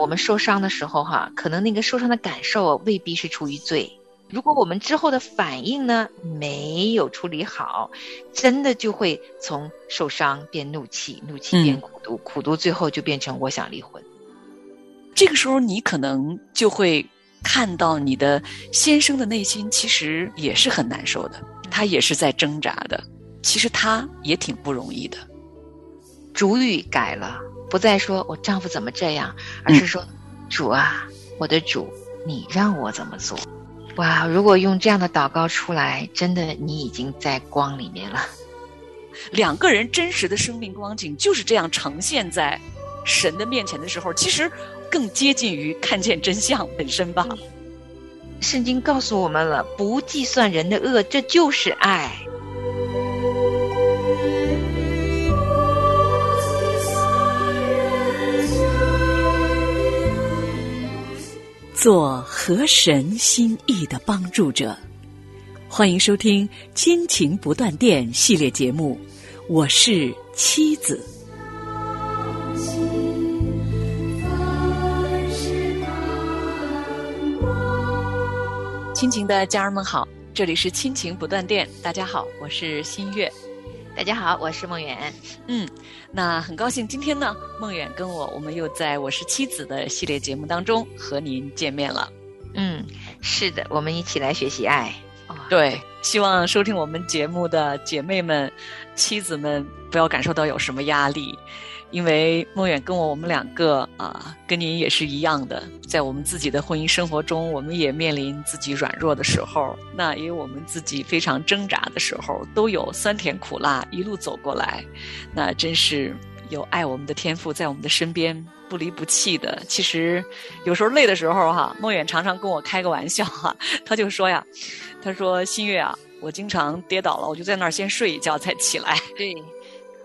我们受伤的时候哈，可能那个受伤的感受未必是出于罪。如果我们之后的反应呢没有处理好，真的就会从受伤变怒气，怒气变苦毒，苦毒最后就变成我想离婚。这个时候，你可能就会看到你的先生的内心其实也是很难受的，他也是在挣扎的，其实他也挺不容易的。主语改了，不再说我丈夫怎么这样，而是说主啊，我的主，你让我怎么做？哇！如果用这样的祷告出来，真的你已经在光里面了。两个人真实的生命光景就是这样呈现在神的面前的时候，其实更接近于看见真相本身吧。圣经告诉我们了，不计算人的恶，这就是爱。做合神心意的帮助者，欢迎收听《亲情不断电》系列节目。我是妻子，亲情的家人们好，这里是亲情不断电。大家好，我是新月。大家好，我是梦远。嗯，那很高兴今天呢，梦远跟我，我们又在我是妻子的系列节目当中和您见面了。嗯，是的，我们一起来学习爱。对，希望收听我们节目的姐妹们、妻子们不要感受到有什么压力。因为梦远跟我，我们两个啊，跟您也是一样的，在我们自己的婚姻生活中，我们也面临自己软弱的时候，那也有我们自己非常挣扎的时候，都有酸甜苦辣一路走过来，那真是有爱我们的天赋在我们的身边不离不弃的。其实有时候累的时候哈，梦远常常跟我开个玩笑哈，他就说呀，他说新月啊，我经常跌倒了，我就在那儿先睡一觉再起来。对。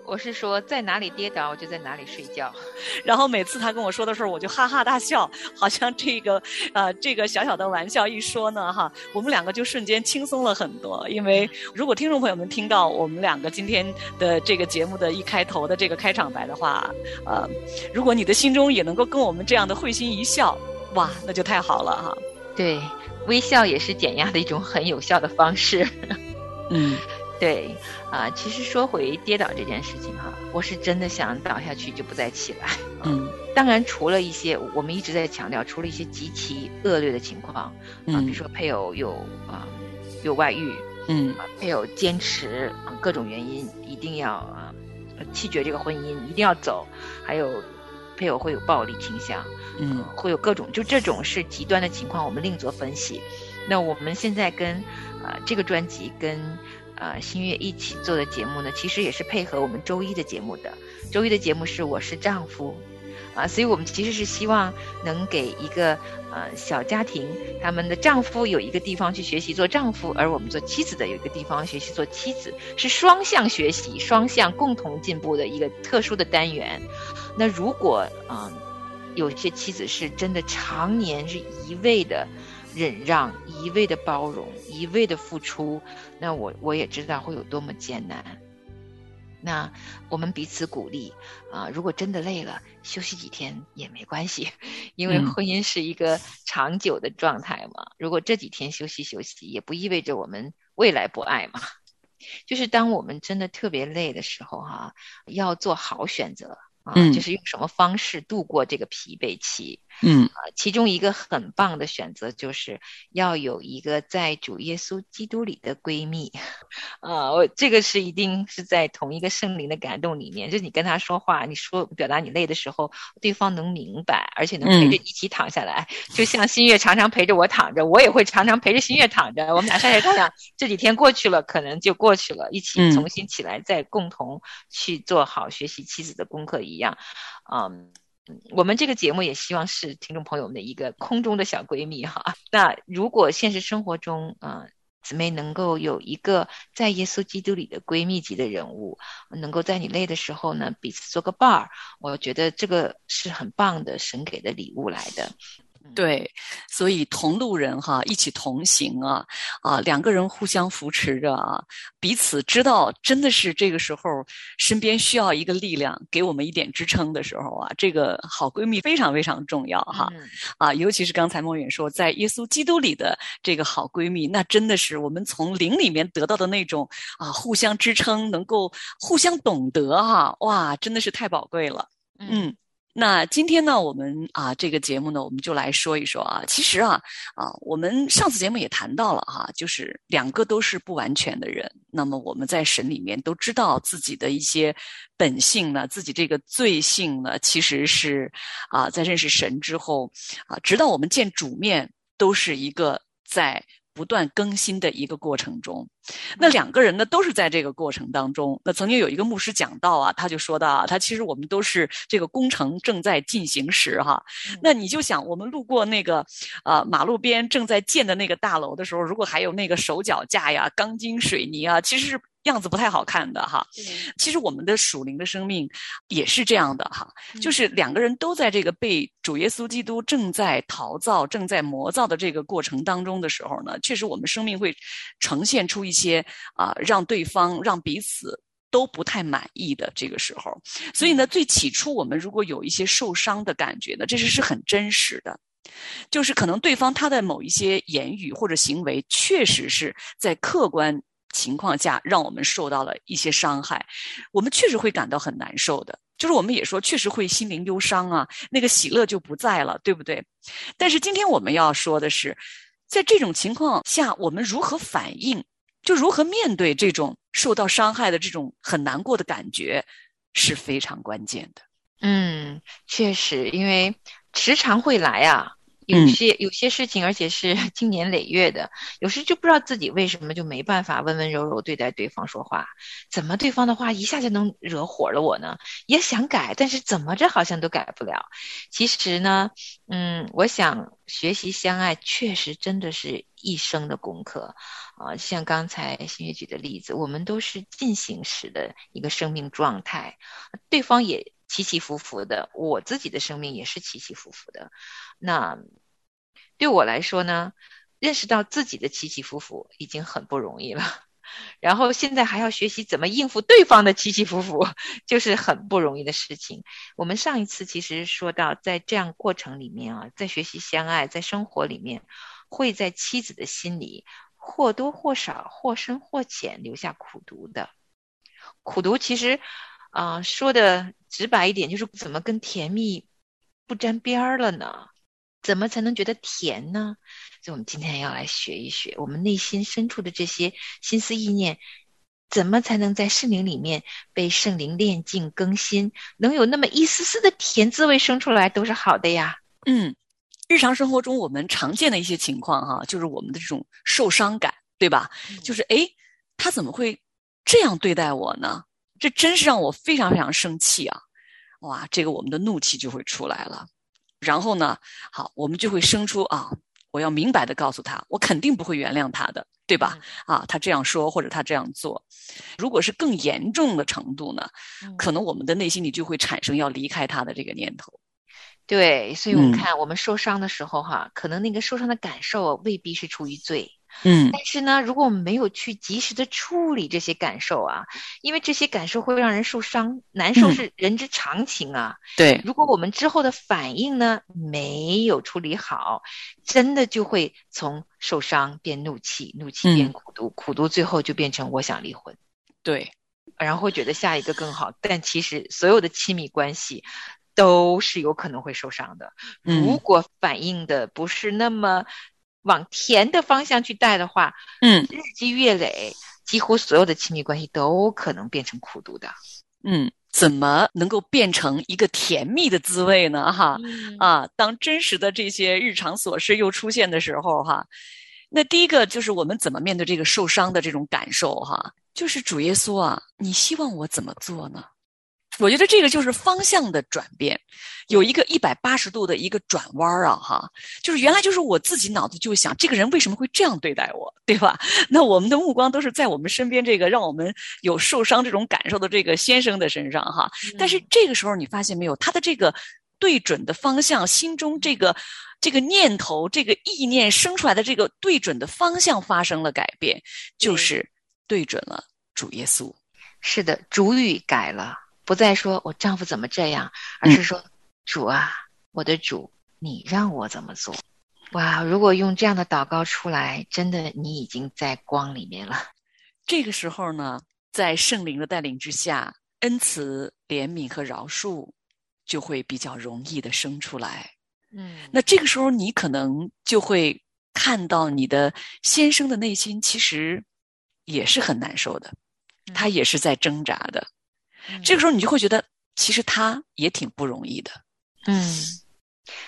我是说，在哪里跌倒，我就在哪里睡觉。然后每次他跟我说的时候，我就哈哈大笑，好像这个呃这个小小的玩笑一说呢，哈，我们两个就瞬间轻松了很多。因为如果听众朋友们听到我们两个今天的这个节目的一开头的这个开场白的话，呃，如果你的心中也能够跟我们这样的会心一笑，哇，那就太好了哈。对，微笑也是减压的一种很有效的方式。嗯。对，啊，其实说回跌倒这件事情哈，我是真的想倒下去就不再起来。嗯，当然除了一些我们一直在强调，除了一些极其恶劣的情况，啊，比如说配偶有啊有外遇，嗯，配偶坚持各种原因一定要啊弃绝这个婚姻，一定要走，还有配偶会有暴力倾向，嗯，会有各种就这种是极端的情况，我们另做分析。那我们现在跟呃这个专辑跟。呃，新月一起做的节目呢，其实也是配合我们周一的节目的。周一的节目是我是丈夫，啊，所以我们其实是希望能给一个呃小家庭，他们的丈夫有一个地方去学习做丈夫，而我们做妻子的有一个地方学习做妻子，是双向学习、双向共同进步的一个特殊的单元。那如果啊，有些妻子是真的常年是一味的。忍让，一味的包容，一味的付出，那我我也知道会有多么艰难。那我们彼此鼓励啊，如果真的累了，休息几天也没关系，因为婚姻是一个长久的状态嘛。如果这几天休息休息，也不意味着我们未来不爱嘛。就是当我们真的特别累的时候，哈，要做好选择。啊，就是用什么方式度过这个疲惫期？嗯，啊，其中一个很棒的选择就是要有一个在主耶稣基督里的闺蜜。啊，我这个是一定是在同一个圣灵的感动里面，就你跟他说话，你说表达你累的时候，对方能明白，而且能陪着一起躺下来。就像新月常常陪着我躺着，我也会常常陪着新月躺着。我们俩晒晒太阳，这几天过去了，可能就过去了，一起重新起来，再共同去做好学习妻子的功课一。一样，嗯，我们这个节目也希望是听众朋友们的一个空中的小闺蜜哈。那如果现实生活中，嗯，姊妹能够有一个在耶稣基督里的闺蜜级的人物，能够在你累的时候呢，彼此做个伴儿，我觉得这个是很棒的神给的礼物来的。嗯，对，所以同路人哈，一起同行啊，啊，两个人互相扶持着啊，彼此知道，真的是这个时候身边需要一个力量给我们一点支撑的时候啊，这个好闺蜜非常非常重要哈，啊，尤其是刚才梦远说，在耶稣基督里的这个好闺蜜，那真的是我们从灵里面得到的那种啊，互相支撑，能够互相懂得哈，哇，真的是太宝贵了，嗯。那今天呢，我们啊这个节目呢，我们就来说一说啊，其实啊啊，我们上次节目也谈到了哈，就是两个都是不完全的人。那么我们在神里面都知道自己的一些本性呢，自己这个罪性呢，其实是啊，在认识神之后啊，直到我们见主面，都是一个在。不断更新的一个过程中，那两个人呢都是在这个过程当中。那曾经有一个牧师讲到啊，他就说到啊，他其实我们都是这个工程正在进行时哈。那你就想，我们路过那个呃马路边正在建的那个大楼的时候，如果还有那个手脚架呀、钢筋水泥啊，其实是。样子不太好看的哈，其实我们的属灵的生命也是这样的哈，就是两个人都在这个被主耶稣基督正在陶造、正在磨造的这个过程当中的时候呢，确实我们生命会呈现出一些啊，让对方、让彼此都不太满意的这个时候。所以呢，最起初我们如果有一些受伤的感觉呢，这是是很真实的，就是可能对方他的某一些言语或者行为，确实是在客观。情况下，让我们受到了一些伤害，我们确实会感到很难受的。就是我们也说，确实会心灵忧伤啊，那个喜乐就不在了，对不对？但是今天我们要说的是，在这种情况下，我们如何反应，就如何面对这种受到伤害的这种很难过的感觉，是非常关键的。嗯，确实，因为时常会来啊。有些有些事情，而且是 经年累月的，有时就不知道自己为什么就没办法温温柔柔对待对方说话，怎么对方的话一下就能惹火了我呢？也想改，但是怎么着好像都改不了。其实呢，嗯，我想学习相爱，确实真的是一生的功课啊。像刚才新月举的例子，我们都是进行时的一个生命状态，对方也。起起伏伏的，我自己的生命也是起起伏伏的。那对我来说呢，认识到自己的起起伏伏已经很不容易了。然后现在还要学习怎么应付对方的起起伏伏，就是很不容易的事情。我们上一次其实说到，在这样过程里面啊，在学习相爱，在生活里面，会在妻子的心里或多或少、或深或浅留下苦毒的。苦毒其实。啊，说的直白一点，就是怎么跟甜蜜不沾边儿了呢？怎么才能觉得甜呢？所以，我们今天要来学一学，我们内心深处的这些心思意念，怎么才能在圣灵里面被圣灵炼净更新，能有那么一丝丝的甜滋味生出来，都是好的呀。嗯，日常生活中我们常见的一些情况哈，就是我们的这种受伤感，对吧？就是哎，他怎么会这样对待我呢？这真是让我非常非常生气啊！哇，这个我们的怒气就会出来了。然后呢，好，我们就会生出啊，我要明白的告诉他，我肯定不会原谅他的，对吧？啊，他这样说或者他这样做，如果是更严重的程度呢，可能我们的内心里就会产生要离开他的这个念头。对，所以我们看，我们受伤的时候哈，可能那个受伤的感受未必是出于罪。嗯，但是呢，如果我们没有去及时的处理这些感受啊，因为这些感受会让人受伤，难受是人之常情啊。对，如果我们之后的反应呢没有处理好，真的就会从受伤变怒气，怒气变苦毒，苦毒最后就变成我想离婚。对，然后会觉得下一个更好，但其实所有的亲密关系都是有可能会受伤的。如果反应的不是那么。往甜的方向去带的话，嗯，日积月累，几乎所有的亲密关系都可能变成苦毒的。嗯，怎么能够变成一个甜蜜的滋味呢？哈，啊，当真实的这些日常琐事又出现的时候，哈，那第一个就是我们怎么面对这个受伤的这种感受？哈，就是主耶稣啊，你希望我怎么做呢？我觉得这个就是方向的转变，有一个一百八十度的一个转弯儿啊，哈，就是原来就是我自己脑子就想这个人为什么会这样对待我，对吧？那我们的目光都是在我们身边这个让我们有受伤这种感受的这个先生的身上，哈。但是这个时候你发现没有，他的这个对准的方向，心中这个这个念头、这个意念生出来的这个对准的方向发生了改变，就是对准了主耶稣。是的，主语改了，不再说我丈夫怎么这样，而是说主啊，我的主，你让我怎么做？哇！如果用这样的祷告出来，真的你已经在光里面了。这个时候呢，在圣灵的带领之下，恩慈、怜悯和饶恕就会比较容易的生出来。嗯，那这个时候你可能就会看到你的先生的内心其实也是很难受的，他也是在挣扎的。这个时候你就会觉得，其实他也挺不容易的。嗯。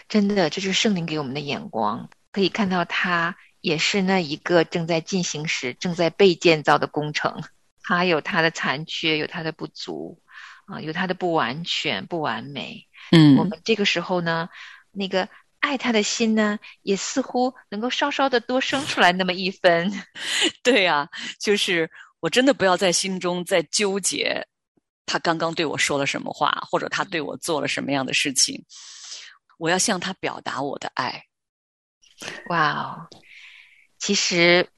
真的，这就是圣灵给我们的眼光，可以看到他也是那一个正在进行时、正在被建造的工程，他有他的残缺，有他的不足，啊，有他的不完全、不完美。嗯，我们这个时候呢，那个爱他的心呢，也似乎能够稍稍的多生出来那么一分。对呀，就是我真的不要在心中再纠结他刚刚对我说了什么话，或者他对我做了什么样的事情。我要向他表达我的爱。哇哦！其实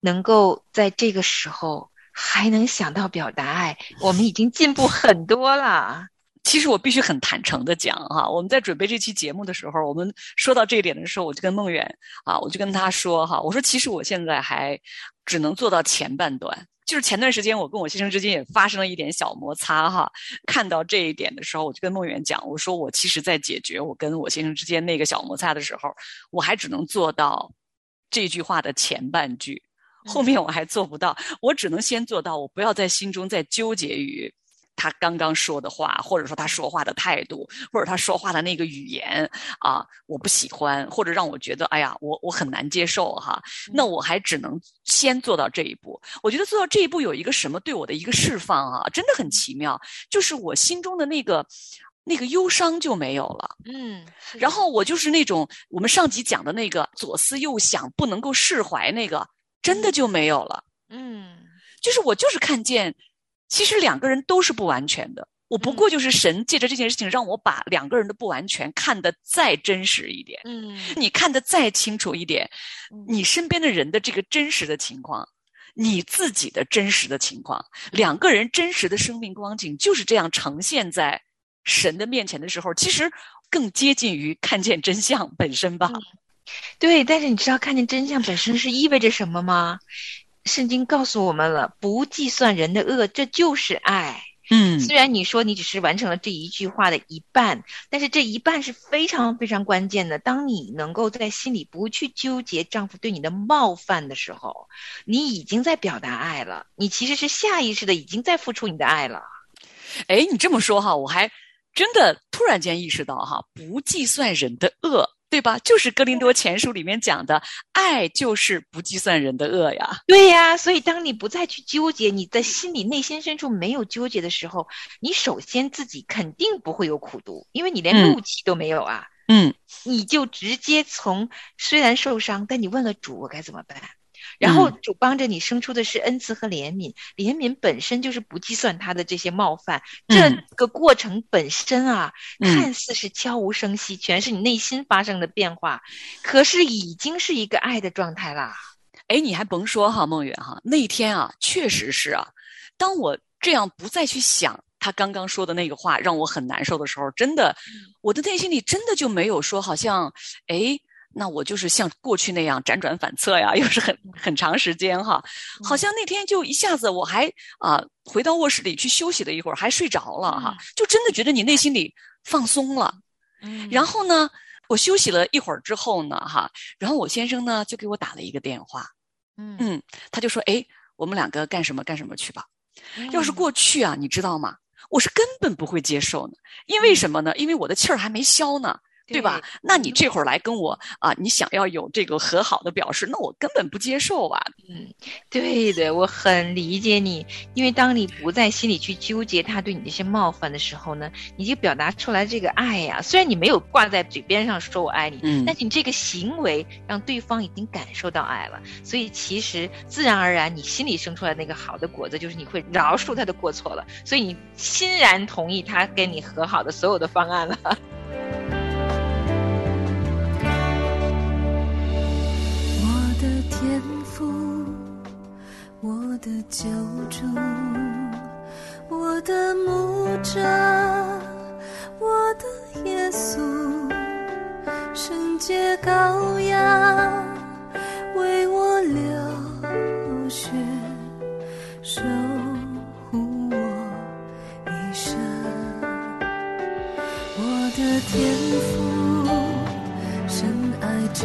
能够在这个时候还能想到表达爱，我们已经进步很多了。其实我必须很坦诚的讲哈，我们在准备这期节目的时候，我们说到这一点的时候，我就跟梦远啊，我就跟他说哈，我说其实我现在还只能做到前半段。就是前段时间，我跟我先生之间也发生了一点小摩擦哈。看到这一点的时候，我就跟梦圆讲，我说我其实，在解决我跟我先生之间那个小摩擦的时候，我还只能做到这句话的前半句，后面我还做不到。我只能先做到，我不要在心中再纠结于。他刚刚说的话，或者说他说话的态度，或者他说话的那个语言啊，我不喜欢，或者让我觉得，哎呀，我我很难接受哈。那我还只能先做到这一步。我觉得做到这一步有一个什么对我的一个释放啊，真的很奇妙，就是我心中的那个那个忧伤就没有了。嗯，然后我就是那种我们上集讲的那个左思右想不能够释怀那个，真的就没有了。嗯，就是我就是看见。其实两个人都是不完全的，我不过就是神借着这件事情让我把两个人的不完全看得再真实一点。嗯，你看得再清楚一点，你身边的人的这个真实的情况，你自己的真实的情况，两个人真实的生命光景就是这样呈现在神的面前的时候，其实更接近于看见真相本身吧。对，但是你知道看见真相本身是意味着什么吗？圣经告诉我们了，不计算人的恶，这就是爱。嗯，虽然你说你只是完成了这一句话的一半，但是这一半是非常非常关键的。当你能够在心里不去纠结丈夫对你的冒犯的时候，你已经在表达爱了。你其实是下意识的已经在付出你的爱了。哎，你这么说哈，我还真的突然间意识到哈，不计算人的恶。对吧？就是《哥林多前书》里面讲的，爱就是不计算人的恶呀。对呀，所以当你不再去纠结，你在心里内心深处没有纠结的时候，你首先自己肯定不会有苦读，因为你连怒气都没有啊。嗯，你就直接从虽然受伤，但你问了主，我该怎么办？然后主帮着你生出的是恩慈和怜悯，怜悯本身就是不计算他的这些冒犯，这个过程本身啊，看似是悄无声息，全是你内心发生的变化，可是已经是一个爱的状态啦。哎，你还甭说哈，梦远哈，那天啊，确实是啊，当我这样不再去想他刚刚说的那个话让我很难受的时候，真的，我的内心里真的就没有说好像哎。那我就是像过去那样辗转反侧呀，又是很很长时间哈，好像那天就一下子我还啊回到卧室里去休息了一会儿，还睡着了哈，就真的觉得你内心里放松了。嗯，然后呢，我休息了一会儿之后呢，哈，然后我先生呢就给我打了一个电话，嗯嗯，他就说，哎，我们两个干什么干什么去吧。要是过去啊，你知道吗？我是根本不会接受的，因为什么呢？因为我的气儿还没消呢。对吧？那你这会儿来跟我啊，你想要有这个和好的表示，那我根本不接受啊。嗯，对的，我很理解你，因为当你不在心里去纠结他对你那些冒犯的时候呢，你就表达出来这个爱呀。虽然你没有挂在嘴边上说我爱你，嗯，但是你这个行为让对方已经感受到爱了，所以其实自然而然你心里生出来那个好的果子，就是你会饶恕他的过错了，所以你欣然同意他跟你和好的所有的方案了。的救主，我的牧者，我的耶稣，圣洁羔羊为我流血，守护我一生。我的天赋深爱着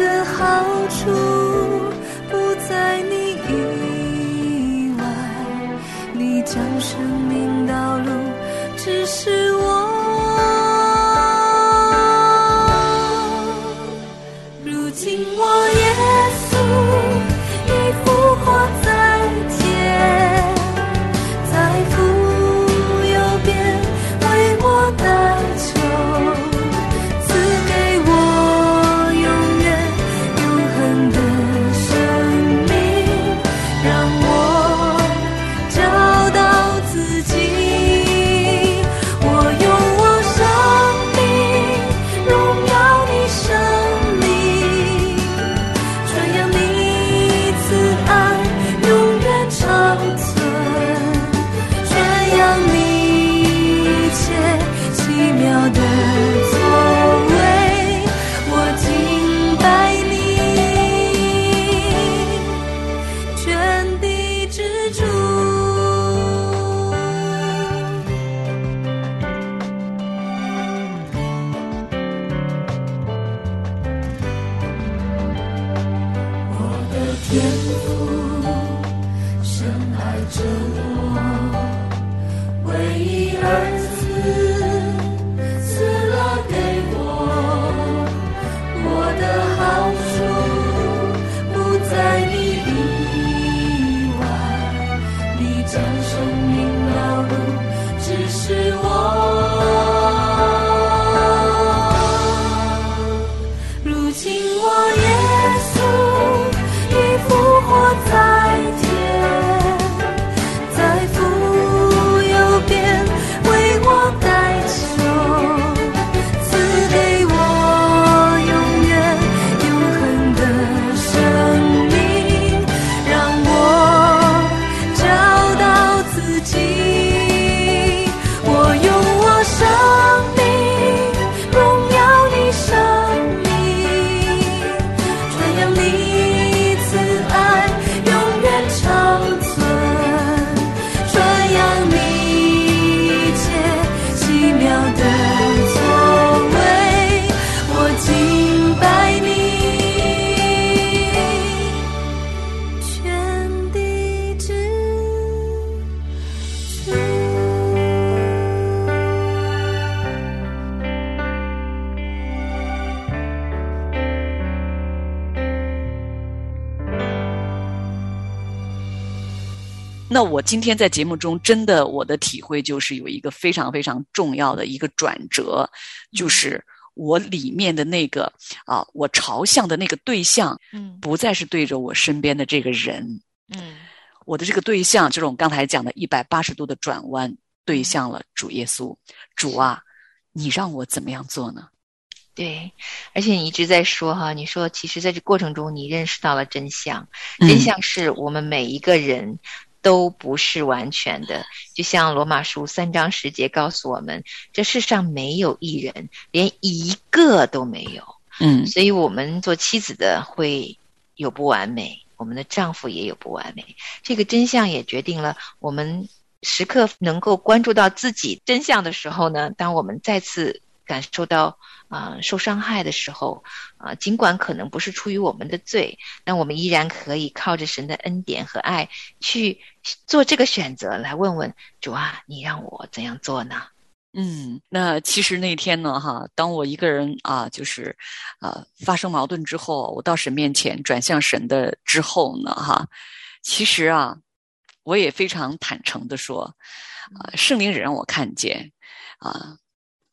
的好处不在你以外，你将生命道路只是那我今天在节目中，真的我的体会就是有一个非常非常重要的一个转折，就是我里面的那个啊，我朝向的那个对象，嗯。不再是对着我身边的这个人，嗯。我的这个对象就是我们刚才讲的一百八十度的转弯，对向了主耶稣。主啊，你让我怎么样做呢？对，而且你一直在说哈，你说其实在这过程中你认识到了真相，嗯。真相是我们每一个人都不是完全的，就像罗马书三章十节告诉我们，这世上没有一人，连一个都没有。嗯所以我们做妻子的会有不完美，我们的丈夫也有不完美。这个真相也决定了我们时刻能够关注到自己真相的时候呢，当我们再次感受到啊、受伤害的时候，啊、尽管可能不是出于我们的罪，但我们依然可以靠着神的恩典和爱去做这个选择，来问问主啊，你让我怎样做呢？嗯，那其实那天呢，哈，当我一个人啊，就是，呃，发生矛盾之后，我到神面前转向神的之后呢，哈，其实啊，我也非常坦诚的说，啊、圣灵也让我看见，啊、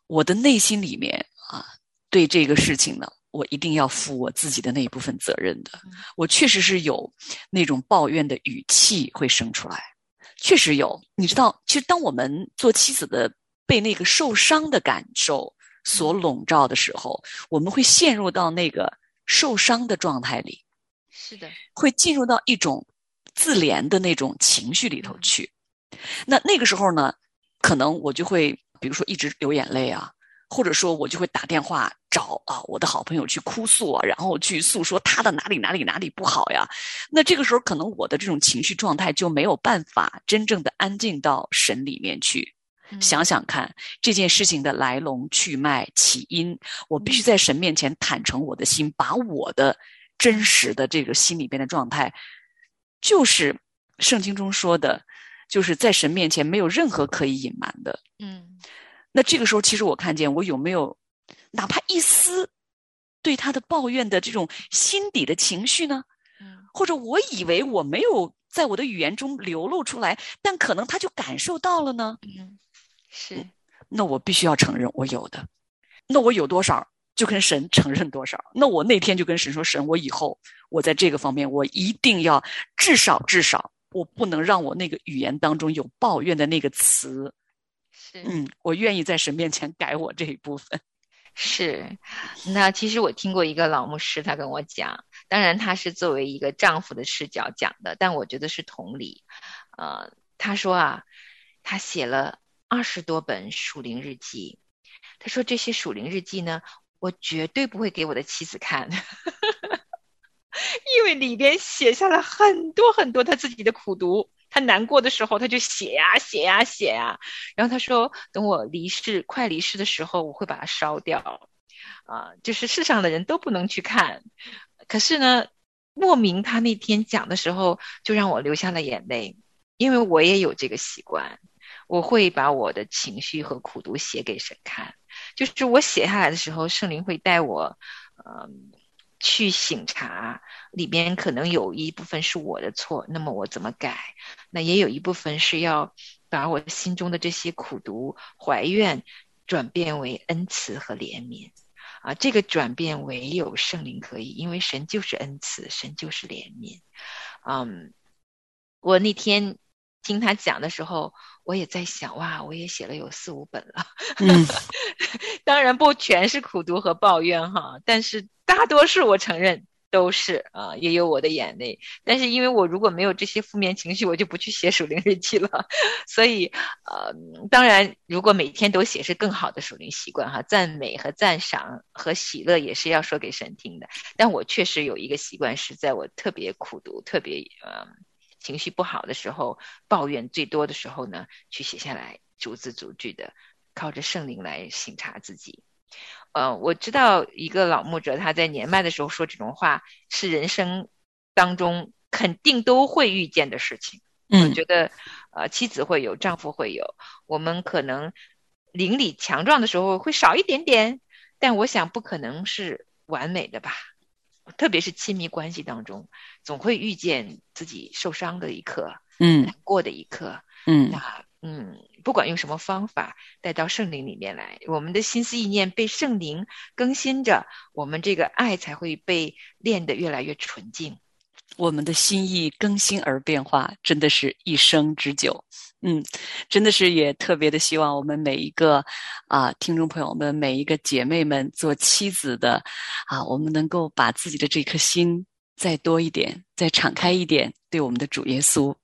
我的内心里面啊，对这个事情呢，我一定要负我自己的那一部分责任的。我确实是有那种抱怨的语气会生出来，确实有。你知道，其实当我们做妻子的被那个受伤的感受所笼罩的时候，我们会陷入到那个受伤的状态里，是的，会进入到一种自怜的那种情绪里头去。那那个时候呢，可能我就会，比如说一直流眼泪啊，或者说我就会打电话找啊我的好朋友去哭诉啊，然后去诉说他的哪里哪里哪里不好呀。那这个时候，可能我的这种情绪状态就没有办法真正的安静到神里面去。想想看这件事情的来龙去脉、起因，我必须在神面前坦诚我的心，把我的真实的这个心里边的状态，就是圣经中说的，就是在神面前没有任何可以隐瞒的。嗯那这个时候，其实我看见我有没有哪怕一丝对他的抱怨的这种心底的情绪呢？嗯或者我以为我没有在我的语言中流露出来，但可能他就感受到了呢？嗯，是那我必须要承认我有的，那我有多少就跟神承认多少。那我那天就跟神说：“神，我以后我在这个方面，我一定要至少至少，我不能让我那个语言当中有抱怨的那个词。是嗯，我愿意在神面前改我这一部分。是，那其实我听过一个老牧师，他跟我讲，当然他是作为一个丈夫的视角讲的，但我觉得是同理。呃，他说啊，他写了二十多本属灵日记，他说这些属灵日记呢，我绝对不会给我的妻子看，因为里边写下了很多很多他自己的苦读。他难过的时候，他就写呀写呀写呀，然后他说，等我离世快离世的时候，我会把它烧掉，啊，就是世上的人都不能去看。可是呢，莫名他那天讲的时候，就让我流下了眼泪，因为我也有这个习惯，我会把我的情绪和苦读写给神看，就是我写下来的时候，圣灵会带我，嗯。去醒察里边可能有一部分是我的错，那么我怎么改？那也有一部分是要把我心中的这些苦读、怀怨转变为恩慈和怜悯啊！这个转变唯有圣灵可以，因为神就是恩慈，神就是怜悯。嗯，我那天听他讲的时候，我也在想，哇，我也写了有四五本了。嗯，当然不全是苦读和抱怨哈，但是大多数我承认都是啊，也有我的眼泪。但是因为我如果没有这些负面情绪，我就不去写属灵日记了。所以呃，当然如果每天都写是更好的属灵习惯哈，赞美和赞赏和喜乐也是要说给神听的。但我确实有一个习惯，是在我特别苦读、特别呃情绪不好的时候、抱怨最多的时候呢，去写下来，逐字逐句的。靠着圣灵来省察自己，呃，我知道一个老牧者他在年迈的时候说这种话是人生当中肯定都会遇见的事情。嗯我觉得，呃，妻子会有，丈夫会有，我们可能邻里强壮的时候会少一点点，但我想不可能是完美的吧。特别是亲密关系当中，总会遇见自己受伤的一刻，嗯难过的一刻。嗯那嗯，不管用什么方法带到圣灵里面来，我们的心思意念被圣灵更新着，我们这个爱才会被练得越来越纯净。我们的心意更新而变化，真的是一生之久。嗯，真的是也特别的希望我们每一个啊听众朋友们，每一个姐妹们，做妻子的啊，我们能够把自己的这颗心再多一点，再敞开一点，对我们的主耶稣。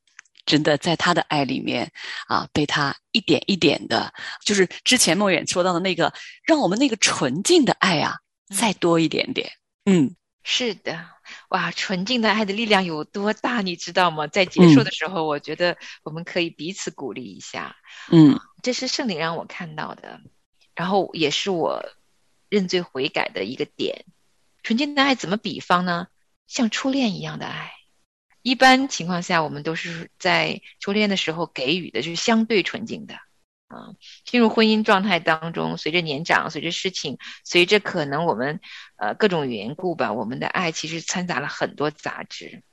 真的在他的爱里面啊，被他一点一点的，就是之前梦远说到的那个，让我们那个纯净的爱啊，再多一点点。嗯，是的，哇，纯净的爱的力量有多大，你知道吗？在结束的时候，我觉得我们可以彼此鼓励一下。嗯，这是圣灵让我看到的，然后也是我认罪悔改的一个点。纯净的爱怎么比方呢？像初恋一样的爱。一般情况下，我们都是在初恋的时候给予的，就是相对纯净的。啊，进入婚姻状态当中，随着年长，随着事情，随着可能我们呃各种缘故吧，我们的爱其实掺杂了很多杂质。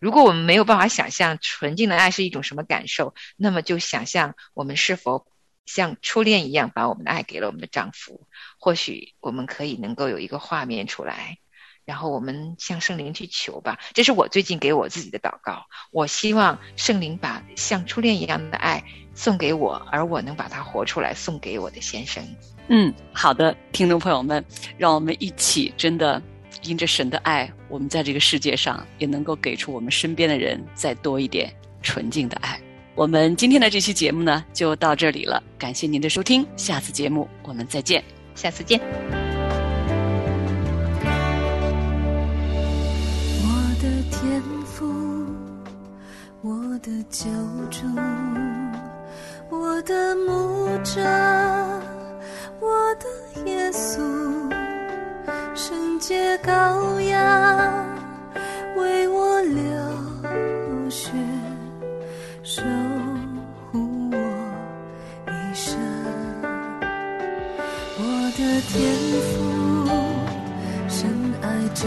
如果我们没有办法想象纯净的爱是一种什么感受，那么就想象我们是否像初恋一样把我们的爱给了我们的丈夫。或许我们可以能够有一个画面出来，然后我们向圣灵去求吧。这是我最近给我自己的祷告。我希望圣灵把像初恋一样的爱送给我，而我能把它活出来，送给我的先生。嗯，好的，听众朋友们，让我们一起真的因着神的爱，我们在这个世界上也能够给出我们身边的人再多一点纯净的爱。我们今天的这期节目呢，就到这里了，感谢您的收听，下次节目我们再见。下次见。救主，我的牧者，我的耶稣，圣洁羔羊为我流血，守护我一生。我的天赋，深爱着